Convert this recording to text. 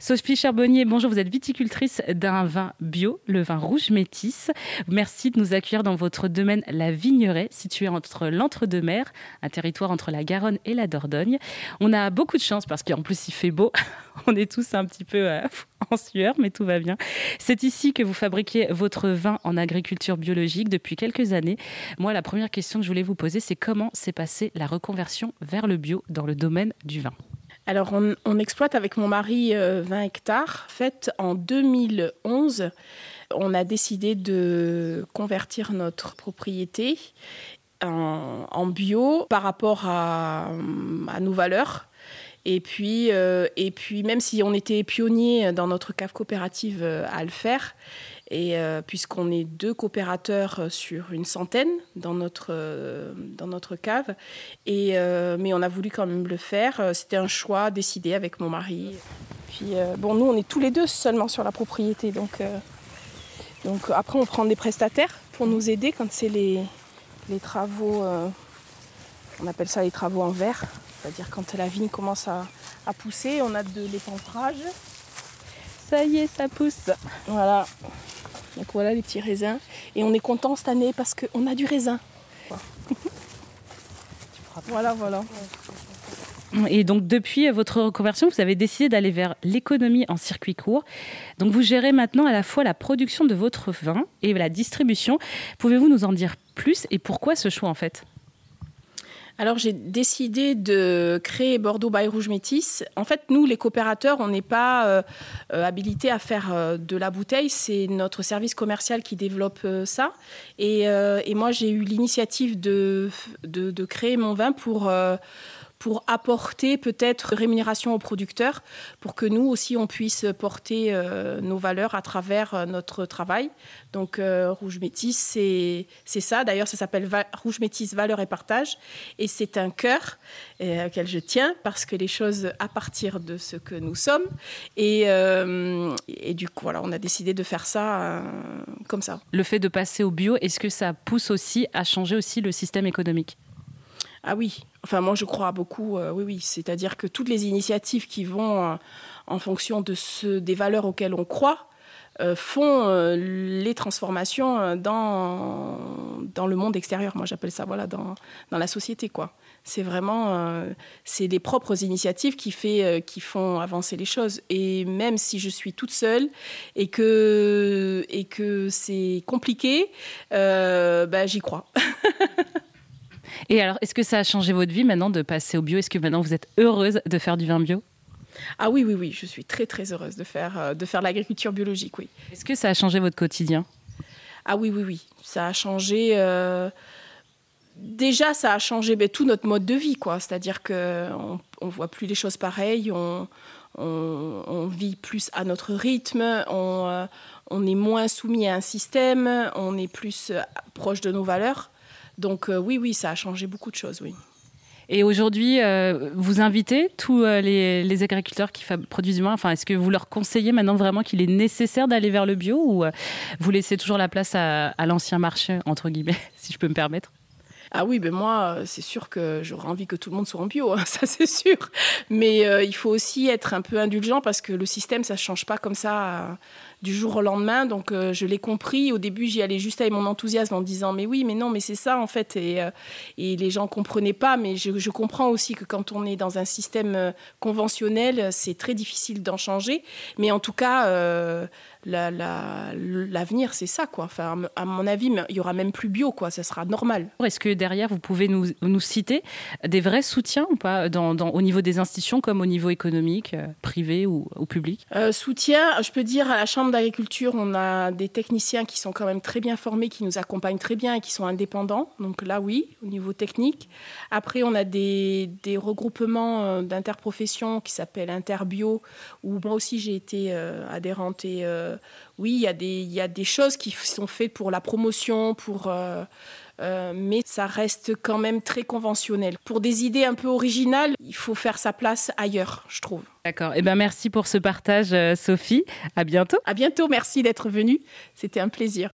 Sophie Charbonnier, bonjour, vous êtes viticultrice d'un vin bio, le vin rouge métis. Merci de nous accueillir dans votre domaine La Vigneraie, situé entre l'Entre-deux-Mers, un territoire entre la Garonne et la Dordogne. On a beaucoup de chance parce qu'en plus il fait beau. On est tous un petit peu euh, en sueur, mais tout va bien. C'est ici que vous fabriquez votre vin en agriculture biologique depuis quelques années. Moi, la première question que je voulais vous poser, c'est comment s'est passée la reconversion vers le bio dans le domaine du vin? Alors, on, exploite avec mon mari 20 euh, hectares. Fait en 2011, on a décidé de convertir notre propriété en, bio par rapport à, nos valeurs. Et puis, euh, et puis, même si on était pionnier dans notre cave coopérative euh, à le faire, et euh, puisqu'on est deux coopérateurs euh, sur une centaine dans notre, euh, dans notre cave, et, mais on a voulu quand même le faire. C'était un choix décidé avec mon mari. Puis bon, nous, on est tous les deux seulement sur la propriété, donc, donc après, on prend des prestataires pour nous aider quand c'est les, les travaux. on appelle ça les travaux en verre, c'est-à-dire quand la vigne commence à, à pousser, on a de l'épantrage. Ça y est, ça pousse. Voilà. Donc voilà les petits raisins. Et on est content cette année parce qu'on a du raisin. voilà, voilà. Et donc depuis votre reconversion, vous avez décidé d'aller vers l'économie en circuit court. Donc vous gérez maintenant à la fois la production de votre vin et la distribution. Pouvez-vous nous en dire plus et pourquoi ce choix en fait? Alors j'ai décidé de créer Bordeaux by Rouge Métis. En fait, nous, les coopérateurs, on n'est pas euh, euh, habilités à faire euh, de la bouteille. C'est notre service commercial qui développe ça. Et, moi, j'ai eu l'initiative de, de, créer mon vin pour pour apporter peut-être rémunération aux producteurs, pour que nous aussi on puisse porter euh, nos valeurs à travers euh, notre travail. Donc euh, Rouge Métis, c'est ça. D'ailleurs, ça s'appelle Rouge Métis Valeurs et Partage. Et c'est un cœur auquel je tiens parce que les choses à partir de ce que nous sommes. Et, du coup, voilà, on a décidé de faire ça comme ça. Le fait de passer au bio, est-ce que ça pousse aussi à changer aussi le système économique? Ah oui, enfin moi je crois beaucoup, euh, oui, oui. C'est-à-dire que toutes les initiatives qui vont euh, en fonction de ce, des valeurs auxquelles on croit euh, font les transformations dans, dans le monde extérieur. Moi j'appelle ça voilà, dans, dans la société. quoi. C'est vraiment c'est les propres initiatives qui, fait, qui font avancer les choses. Et même si je suis toute seule et que, et que c'est compliqué, bah, j'y crois. Et alors, est-ce que ça a changé votre vie maintenant de passer au bio? Est-ce que maintenant vous êtes heureuse de faire du vin bio? Ah oui, oui, oui, je suis très, très heureuse de faire, euh, de faire l'agriculture biologique, oui. Est-ce que ça a changé votre quotidien? Ah oui, oui, oui. Ça a changé... Euh, déjà, ça a changé ben, tout notre mode de vie, quoi. C'est-à-dire qu'on ne voit plus les choses pareilles, on, on, vit plus à notre rythme, on, euh, on, est moins soumis à un système, on est plus proche de nos valeurs. Donc euh, oui, oui, ça a changé beaucoup de choses, oui. Et aujourd'hui, euh, vous invitez tous euh, les, agriculteurs qui produisent du vin. Enfin, est-ce que vous leur conseillez maintenant vraiment qu'il est nécessaire d'aller vers le bio ou vous laissez toujours la place à, l'ancien marché entre guillemets, si je peux me permettre? Ah oui, ben moi, c'est sûr que j'aurais envie que tout le monde soit en bio, hein, ça c'est sûr. Mais il faut aussi être un peu indulgent parce que le système, ça ne change pas comme ça du jour au lendemain. Donc euh, je l'ai compris. Au début, j'y allais juste avec mon enthousiasme en disant mais oui, mais non, mais c'est ça en fait. Et, euh, les gens comprenaient pas. Mais je, comprends aussi que quand on est dans un système euh, conventionnel, c'est très difficile d'en changer. Mais en tout cas, l'avenir, c'est ça, quoi. Enfin, à mon avis, il y aura même plus bio, quoi. Ça sera normal. Derrière, vous pouvez nous, nous citer des vrais soutiens ou pas, dans, au niveau des institutions comme au niveau économique, privé ou, public? Soutien, je peux dire à la Chambre d'agriculture, on a des techniciens qui sont quand même très bien formés, qui nous accompagnent très bien et qui sont indépendants. Donc là, oui, au niveau technique. Après, on a des, des regroupements euh, d'interprofessions qui s'appellent Interbio, où moi aussi j'ai été euh, adhérente. Et euh, oui, il y, a des, il y a des choses qui sont faites pour la promotion, pour... Euh, mais ça reste quand même très conventionnel. Pour des idées un peu originales, il faut faire sa place ailleurs, je trouve. D'accord. Eh ben merci pour ce partage, Sophie. À bientôt. À bientôt. Merci d'être venue. C'était un plaisir.